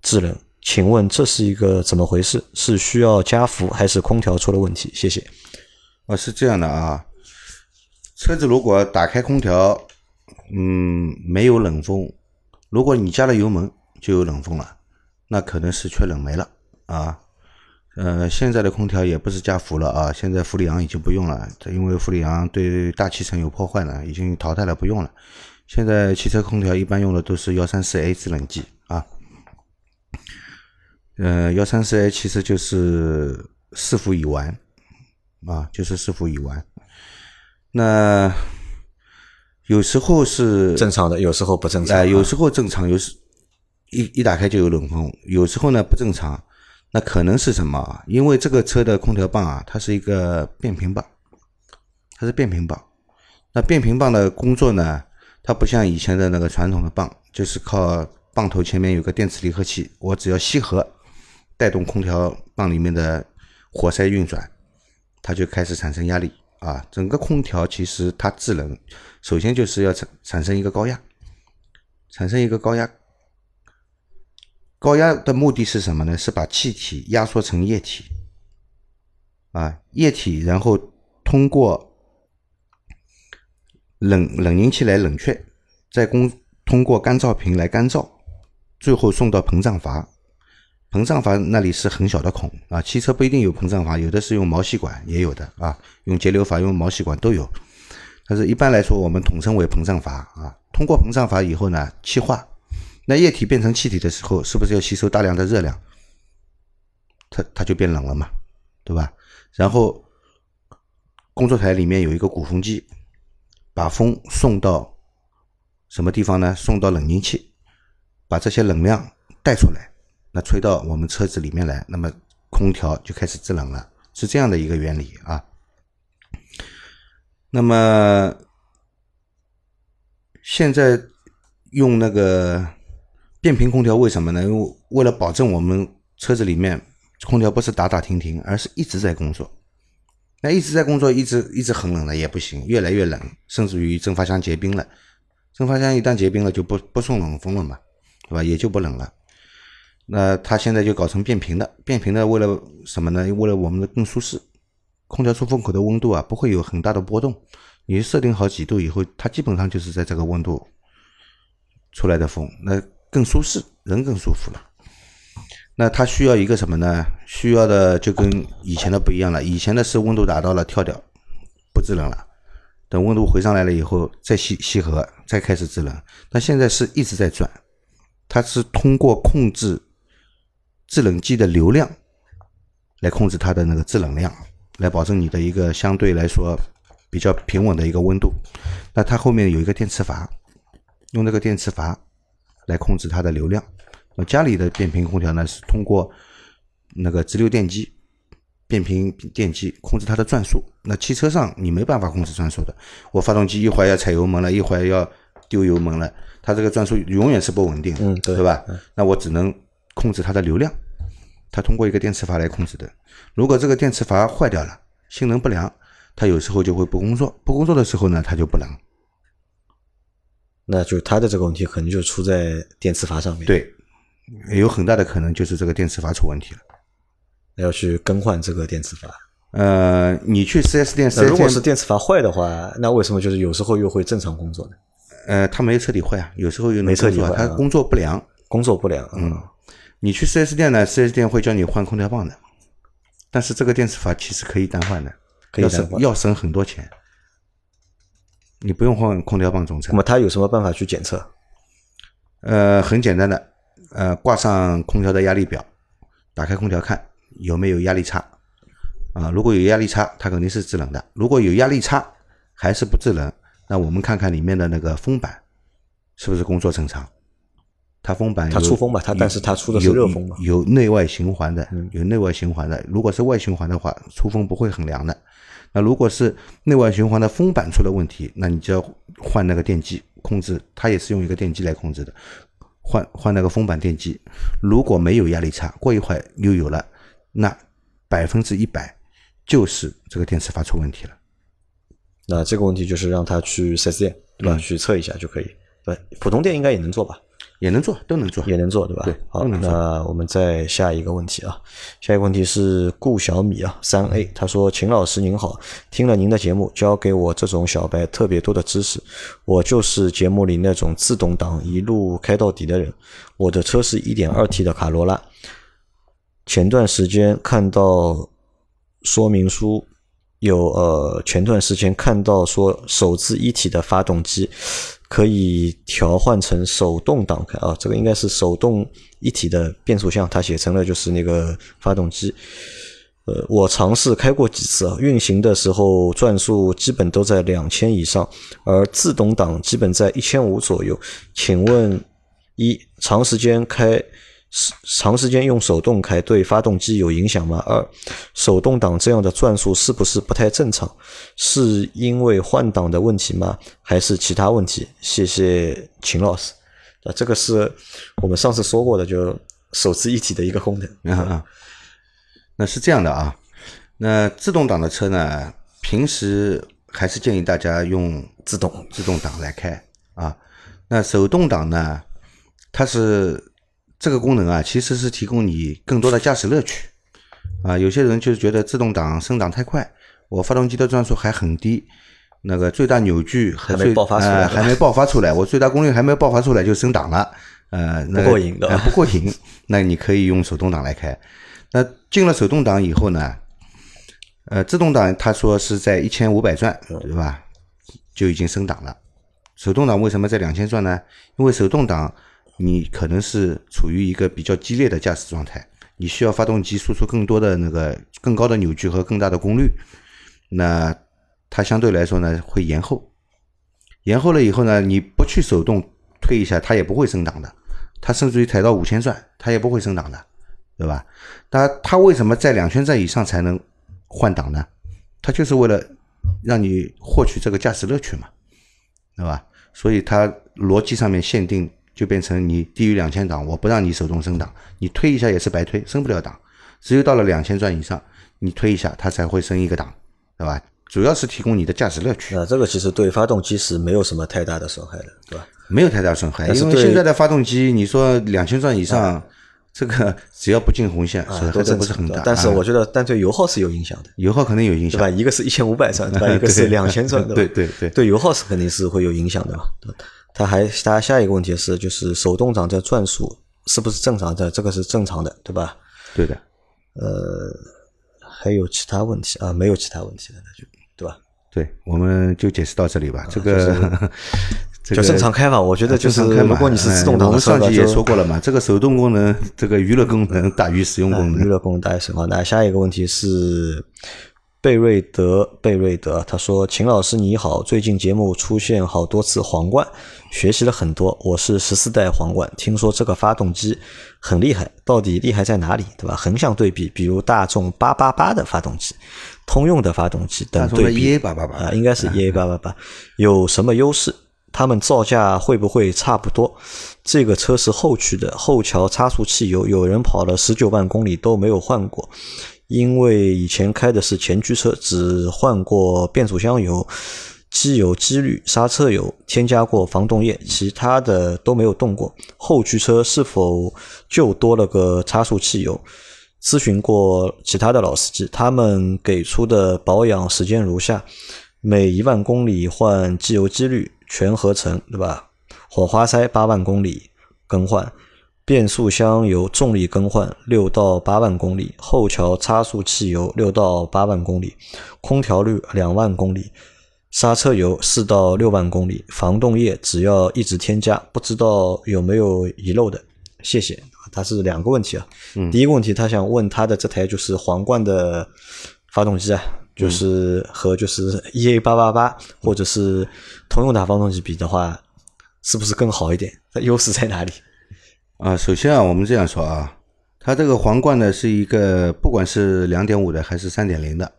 制冷，请问这是一个怎么回事？是需要加氟还是空调出了问题？谢谢。哦，是这样的啊，车子如果打开空调，嗯，没有冷风，如果你加了油门就有冷风了，那可能是缺冷媒了啊。呃，现在的空调也不是加氟了啊，现在氟利昂已经不用了，因为氟利昂对大气层有破坏了，已经淘汰了，不用了。现在汽车空调一般用的都是幺三四 A 制冷剂啊。呃，幺三四 A 其实就是四氟乙烷。啊，就是师傅已完。那有时候是正常的，有时候不正常。哎有时候正常，有时一一打开就有冷风。有时候呢不正常，那可能是什么？因为这个车的空调棒啊，它是一个变频棒，它是变频棒。那变频棒的工作呢，它不像以前的那个传统的棒，就是靠棒头前面有个电磁离合器，我只要吸合，带动空调棒里面的活塞运转。它就开始产生压力啊！整个空调其实它制冷，首先就是要产产生一个高压，产生一个高压。高压的目的是什么呢？是把气体压缩成液体啊，液体然后通过冷冷凝器来冷却，再供通过干燥瓶来干燥，最后送到膨胀阀。膨胀阀那里是很小的孔啊，汽车不一定有膨胀阀，有的是用毛细管，也有的啊，用节流阀、用毛细管都有。但是一般来说，我们统称为膨胀阀啊。通过膨胀阀以后呢，气化，那液体变成气体的时候，是不是要吸收大量的热量？它它就变冷了嘛，对吧？然后工作台里面有一个鼓风机，把风送到什么地方呢？送到冷凝器，把这些冷量带出来。吹到我们车子里面来，那么空调就开始制冷了，是这样的一个原理啊。那么现在用那个变频空调，为什么呢？因为为了保证我们车子里面空调不是打打停停，而是一直在工作。那一直在工作，一直一直很冷了也不行，越来越冷，甚至于蒸发箱结冰了。蒸发箱一旦结冰了，就不不送冷风了嘛，对吧？也就不冷了。那它现在就搞成变频的，变频的为了什么呢？为了我们的更舒适，空调出风口的温度啊不会有很大的波动。你设定好几度以后，它基本上就是在这个温度出来的风，那更舒适，人更舒服了。那它需要一个什么呢？需要的就跟以前的不一样了。以前的是温度达到了跳掉，不制冷了，等温度回上来了以后再吸吸合，再开始制冷。那现在是一直在转，它是通过控制。制冷机的流量来控制它的那个制冷量，来保证你的一个相对来说比较平稳的一个温度。那它后面有一个电磁阀，用那个电磁阀来控制它的流量。那家里的变频空调呢，是通过那个直流电机、变频电机控制它的转速。那汽车上你没办法控制转速的，我发动机一会儿要踩油门了，一会儿要丢油门了，它这个转速永远是不稳定，嗯，对吧？那我只能。控制它的流量，它通过一个电磁阀来控制的。如果这个电磁阀坏掉了，性能不良，它有时候就会不工作。不工作的时候呢，它就不能。那就它的这个问题可能就出在电磁阀上面。对，有很大的可能就是这个电磁阀出问题了，要去更换这个电磁阀。呃，你去四 S 店，如果是电磁阀坏的话，那为什么就是有时候又会正常工作呢？呃，它没彻底坏啊，有时候又没彻底坏，它工作不良，工作不良，嗯。你去 4S 店呢？，4S 店会叫你换空调棒的，但是这个电磁阀其实可以单换的，要省要省很多钱。你不用换空调棒总成。那么它有什么办法去检测？呃，很简单的，呃，挂上空调的压力表，打开空调看有没有压力差。啊，如果有压力差，它肯定是制冷的；如果有压力差还是不制冷，那我们看看里面的那个封板是不是工作正常。它风板它出风吧，它但是它出的是热风嘛，有内外循环的，有内外循环的。如果是外循环的话，出风不会很凉的。那如果是内外循环的风板出了问题，那你就要换那个电机控制，它也是用一个电机来控制的，换换那个风板电机。如果没有压力差，过一会儿又有了，那百分之一百就是这个电磁阀出问题了。那这个问题就是让他去四 S 店对吧？去测一下就可以。对，普通店应该也能做吧？也能做，都能做，也能做，对吧？对，好，那我们再下一个问题啊，下一个问题是顾小米啊，三 A，他说：“秦老师您好，听了您的节目，教给我这种小白特别多的知识。我就是节目里那种自动挡一路开到底的人。我的车是一点二 T 的卡罗拉，前段时间看到说明书。”有呃，前段时间看到说手自一体的发动机可以调换成手动挡开啊，这个应该是手动一体的变速箱，它写成了就是那个发动机。呃，我尝试开过几次啊，运行的时候转速基本都在两千以上，而自动挡基本在一千五左右。请问一长时间开？长时间用手动开对发动机有影响吗？二，手动挡这样的转速是不是不太正常？是因为换挡的问题吗？还是其他问题？谢谢秦老师。啊，这个是我们上次说过的，就手自一体的一个功能 啊。那是这样的啊，那自动挡的车呢，平时还是建议大家用自动自动挡来开啊。那手动挡呢，它是。这个功能啊，其实是提供你更多的驾驶乐趣啊。有些人就是觉得自动挡升档太快，我发动机的转速还很低，那个最大扭矩还没爆发出来，还没爆发出来，我最大功率还没爆发出来就升档了，呃，不过瘾的，不过瘾。那你可以用手动挡来开。那进了手动挡以后呢，呃，自动挡他说是在一千五百转，对吧？就已经升档了。手动挡为什么在两千转呢？因为手动挡。你可能是处于一个比较激烈的驾驶状态，你需要发动机输出更多的那个更高的扭矩和更大的功率，那它相对来说呢会延后，延后了以后呢，你不去手动推一下，它也不会升档的，它甚至于抬到五千转，它也不会升档的，对吧？那它为什么在两千转以上才能换挡呢？它就是为了让你获取这个驾驶乐趣嘛，对吧？所以它逻辑上面限定。就变成你低于两千档，我不让你手动升档，你推一下也是白推，升不了档。只有到了两千转以上，你推一下它才会升一个档，对吧？主要是提供你的驾驶乐趣。那这个其实对发动机是没有什么太大的损害的，对吧？没有太大损害，因为现在的发动机，你说两千转以上，这个只要不进红线，啊，损害都不是很大。。但是啊我觉得单对油耗是有影响的，油耗肯定有影响对吧？，一个是一千五百转，对吧？一个是对两千转，对？对对对油耗是肯定是会有影响的嘛。他还他下一个问题是，就是手动挡的转速是不是正常的？这个是正常的，对吧？对的。呃，还有其他问题啊？没有其他问题了，那就对吧？对，我们就解释到这里吧。这个这就个正常开嘛。我觉得就是如果你是自动挡的车吧，们上期也说过了嘛，这个手动功能，这个娱乐功能大于使用功能。娱乐功能大于使用。那下一个问题是贝瑞德，贝瑞德他说：“秦老师你好，最近节目出现好多次皇冠，学习了很多。我是十四代皇冠，听说这个发动机很厉害，到底厉害在哪里？对吧？横向对比，比如大众八八八的发动机、通用的发动机等对比 EA 八八八啊，应该是 EA 八八八，有什么优势？他们造价会不会差不多？这个车是后驱的，后桥差速器油，有人跑了十九万公里都没有换过，因为以前开的是前驱车，只换过变速箱油、机油、机滤、刹车油，添加过防冻液，其他的都没有动过。后驱车是否就多了个差速器油？咨询过其他的老司机，他们给出的保养时间如下：每一万公里换机油机滤全合成，对吧？火花塞八万公里更换，变速箱油重力更换六到八万公里，后桥差速器油六到八万公里，空调滤两万公里，刹车油四到六万公里，防冻液只要一直添加，不知道有没有遗漏的？谢谢。它是两个问题啊。嗯第一个问题，他想问他的这台就是皇冠的发动机啊，就是和就是 EA 八八八或者是通用的发动机比的话，是不是更好一点？它优势在哪里？啊，首先啊，我们这样说啊，它这个皇冠呢是一个，不管是两点五的还是三点零的，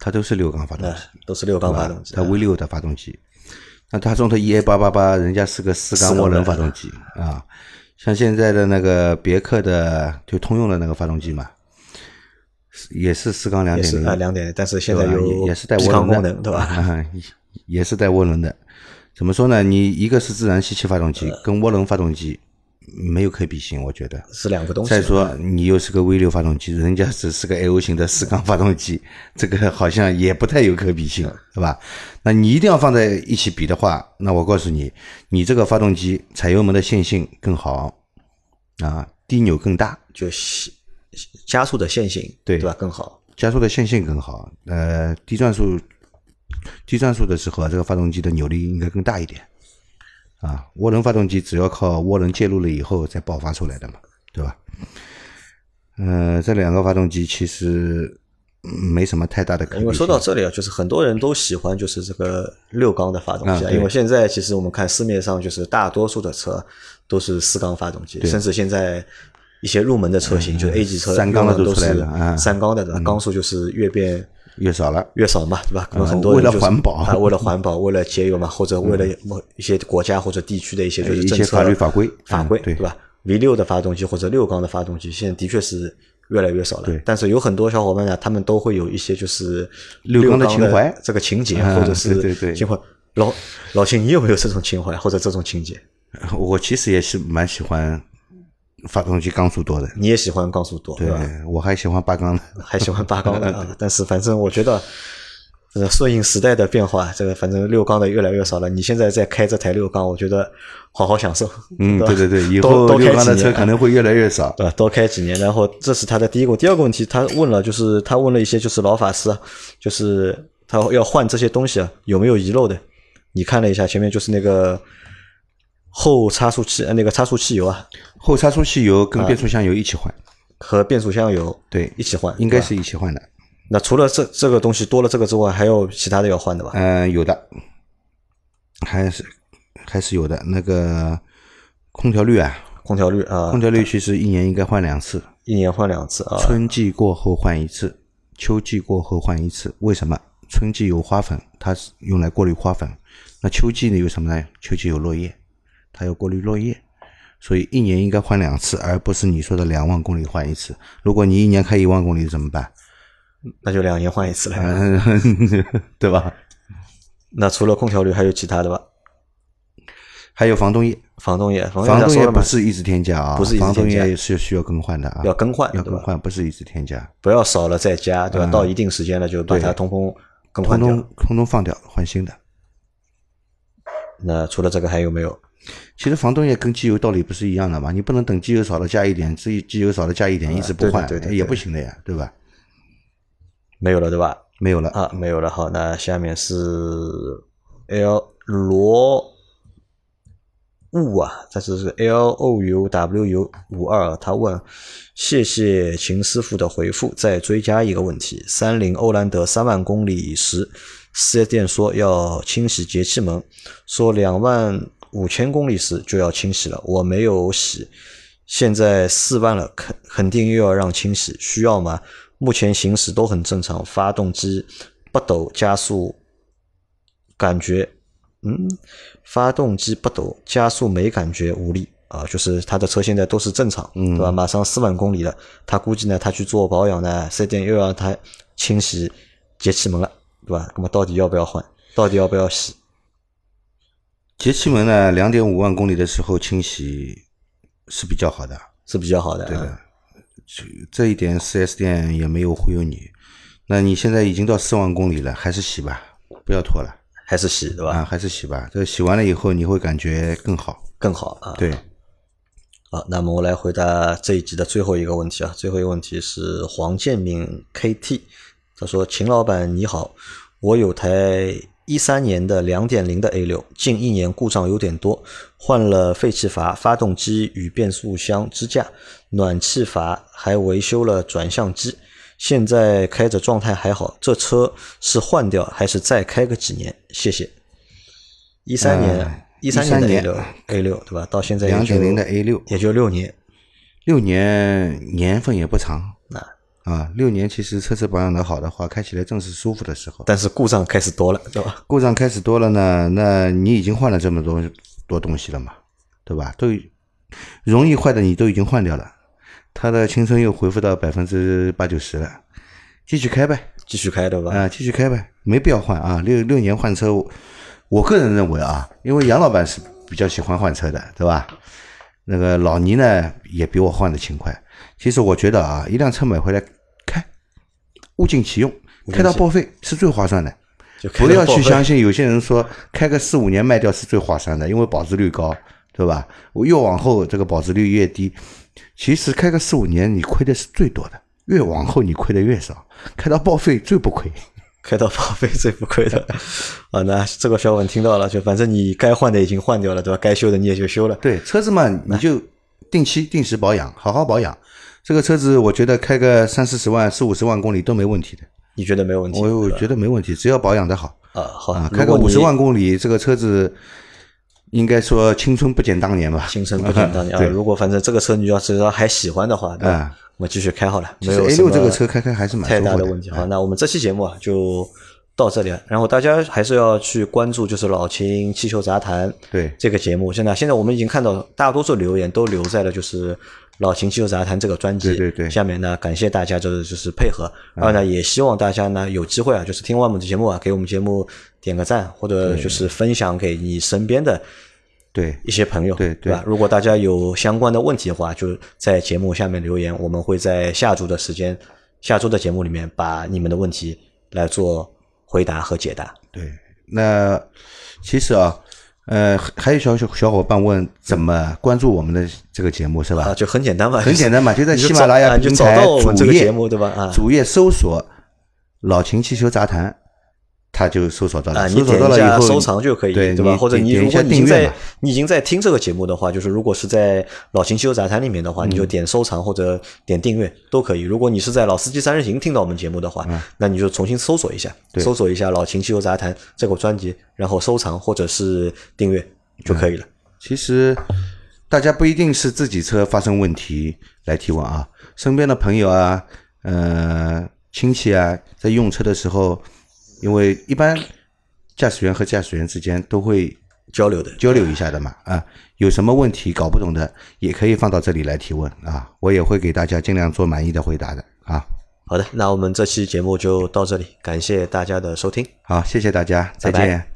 它都是六缸发动机，都是六缸发动机，它 V 六的发动机。那它中的 EA 八八八，人家是个四缸涡轮发动机啊，像现在的那个别克的，就通用的那个发动机嘛，也是四缸两点零啊，两点，但是现在有也也是带涡轮功能，对吧？啊，也是带涡轮的。怎么说呢？你一个是自然吸气发动机，呃跟涡轮发动机没有可比性，我觉得。是两个东西。再说你又是个 V 六发动机，人家只是个 L 型的四缸发动机，这个好像也不太有可比性，对吧？那你一定要放在一起比的话，那我告诉你，你这个发动机踩油门的线性更好，啊，低扭更大，就吸加速的线性，对对吧？更好。加速的线性更好，呃，低转速低转速的时候啊，这个发动机的扭力应该更大一点。啊，涡轮发动机只要靠涡轮介入了以后再爆发出来的嘛，对吧？呃，这两个发动机其实嗯没什么太大的可比性。因为说到这里啊，就是很多人都喜欢就是这个六缸的发动机啊，啊因为现在其实我们看市面上就是大多数的车都是四缸发动机，甚至现在一些入门的车型，就是 A 级车三缸的都是三缸的？缸数就是越变越少了，越少嘛，对吧？可能啊很多人为了就是环保啊，为了环保，为了节油嘛，或者为了某一些国家或者地区的一些就是政策法律法规法规，嗯对吧？V 六的发动机或者六缸的发动机，现在的确是越来越少了对。但是有很多小伙伴呢，他们都会有一些就是六缸的的情怀这个情节，啊或者是对对对情怀。老老秦，你有没有这种情怀或者这种情节？我其实也是蛮喜欢发动机缸数多的，你也喜欢缸数多，对吧？我还喜欢八缸的。还喜欢八缸的 啊。但是反正我觉得，这个顺应时代的变化，这个反正六缸的越来越少了。你现在在开这台六缸，我觉得好好享受。嗯，对对对，以后六缸的车可能会越来越少。对吧？多开几年，然后这是他的第一个。第二个问题，他问了，就是他问了一些就是老法师啊，就是他要换这些东西啊，有没有遗漏的？你看了一下前面就是那个后差速器，呃，那个差速器油啊，后差速器油跟变速箱油一起换，和变速箱油对一起换，应该是一起换的。那除了这这个东西多了这个之外，还有其他的要换的吧？嗯，有的，还是还是有的。那个空调滤啊，空调滤啊，空调滤其实一年应该换两次，一年换两次啊。春季过后换一次，秋季过后换一次。为什么？春季有花粉，它是用来过滤花粉。那秋季呢有什么呢？秋季有落叶，它要过滤落叶，所以一年应该换两次，而不是你说的两万公里换一次。如果你一年开一万公里怎么办？那就两年换一次了。嗯，对吧？那除了空调滤还有其他的吧？还有防冻液，防冻液，防冻液不是一直添加啊，不是防冻液是需要更换的啊，要更换，要更换，不是一直添加，不要少了再加，对吧？到一定时间了就把它通通更换掉，通通放掉，换新的。那除了这个还有没有？其实房东也跟机油道理不是一样的嘛？你不能等机油少了加一点，自己机油少了加一点，一直不换，也不行的呀，对吧？没有了，对吧？没有了啊，没有了。好，那下面是 L 罗雾啊，这是 L O U W U 五二，他问：谢谢秦师傅的回复，再追加一个问题：三菱欧蓝德三万公里时，四 S 店说要清洗节气门，说两万五千公里时就要清洗了，我没有洗，现在四万了，肯肯定又要让清洗，需要吗？目前行驶都很正常，发动机不抖，加速感觉，嗯，发动机不抖，加速没感觉，无力啊，就是他的车现在都是正常，对吧？马上四万公里了，他估计呢，他去做保养呢，四 S 店又要他清洗节气门了，对吧？那么到底要不要换？到底要不要洗？节气门呢？两点五万公里的时候清洗是比较好的，是比较好的，对的。这一点四 S 店也没有忽悠你，那你现在已经到四万公里了，还是洗吧，不要拖了，还是洗对吧？啊，还是洗吧，这洗完了以后你会感觉更好，更好啊。对，好，那么我来回答这一集的最后一个问题啊，最后一个问题是黄建明 KT，他说：“秦老板你好，我有台。”一三年的两点零的 A 六，近一年故障有点多，换了废气阀、发动机与变速箱支架、暖气阀，还维修了转向机。现在开着状态还好，这车是换掉还是再开个几年？谢谢。一三年，一三年的 A 六，A 六对吧？到现在两点零的 A 六也就六年，六年年份也不长。那。啊，六年其实车子保养的好的话，开起来正是舒服的时候。但是故障开始多了，对吧？故障开始多了呢，那你已经换了这么多多东西了嘛，对吧？都容易坏的你都已经换掉了，它的青春又恢复到百分之八九十了，继续开呗，继续开对吧？啊，继续开呗，没必要换啊。六六年换车，我个人认为啊，因为杨老板是比较喜欢换车的，对吧？那个老倪呢，也比我换的勤快。其实我觉得啊，一辆车买回来。物尽其用，开到报废是最划算的。不要去相信有些人说开个四五年卖掉是最划算的，因为保值率高，对吧？我越往后这个保值率越低。其实开个四五年你亏的是最多的，越往后你亏的越少。开到报废最不亏，开到报废最不亏的。啊，那这个小粉听到了，就反正你该换的已经换掉了，对吧？该修的你也就修了。对车子嘛，你就定期定时保养，好好保养。这个车子我觉得开个三四十万、四五十万公里都没问题的。你觉得没问题？我我觉得没问题，只要保养的好。啊，好啊，开个五十万公里，这个车子应该说青春不减当年吧？青春不减当年 啊！如果反正这个车你要是说还喜欢的话，对吧？我们继续开好了。没有 A 六这个车开开还是蛮太大的问题。好，那我们这期节目啊就到这里了。然后大家还是要去关注，就是老秦汽修杂谈对这个节目。现在现在我们已经看到大多数留言都留在了就是。老秦汽油杂谈这个专辑，对对对，下面呢，感谢大家就是就是配合，然后呢，也希望大家呢有机会啊，就是听完我们的节目啊，给我们节目点个赞，或者就是分享给你身边的对一些朋友，对对吧？如果大家有相关的问题的话，就在节目下面留言，我们会在下周的时间，下周的节目里面把你们的问题来做回答和解答。对，那其实啊。呃，还有小小小伙伴问怎么关注我们的这个节目是吧？啊，就很简单嘛，很简单嘛，就在喜马拉雅平台主页对吧？啊，主页搜索“老秦汽修杂谈”。他就搜索到了，你点一下收藏就可以，对吧？或者你如果你在你已经在听这个节目的话，就是如果是在老秦汽修杂谈里面的话，你就点收藏或者点订阅都可以。如果你是在老司机三人行听到我们节目的话，那你就重新搜索一下，搜索一下老秦汽修杂谈这个专辑，然后收藏或者是订阅就可以了。其实大家不一定是自己车发生问题来提问啊，身边的朋友啊，呃，亲戚啊，在用车的时候。因为一般驾驶员和驾驶员之间都会交流的，交流一下的嘛，啊，有什么问题搞不懂的，也可以放到这里来提问啊，我也会给大家尽量做满意的回答的啊。好的，那我们这期节目就到这里，感谢大家的收听，好，谢谢大家，再见。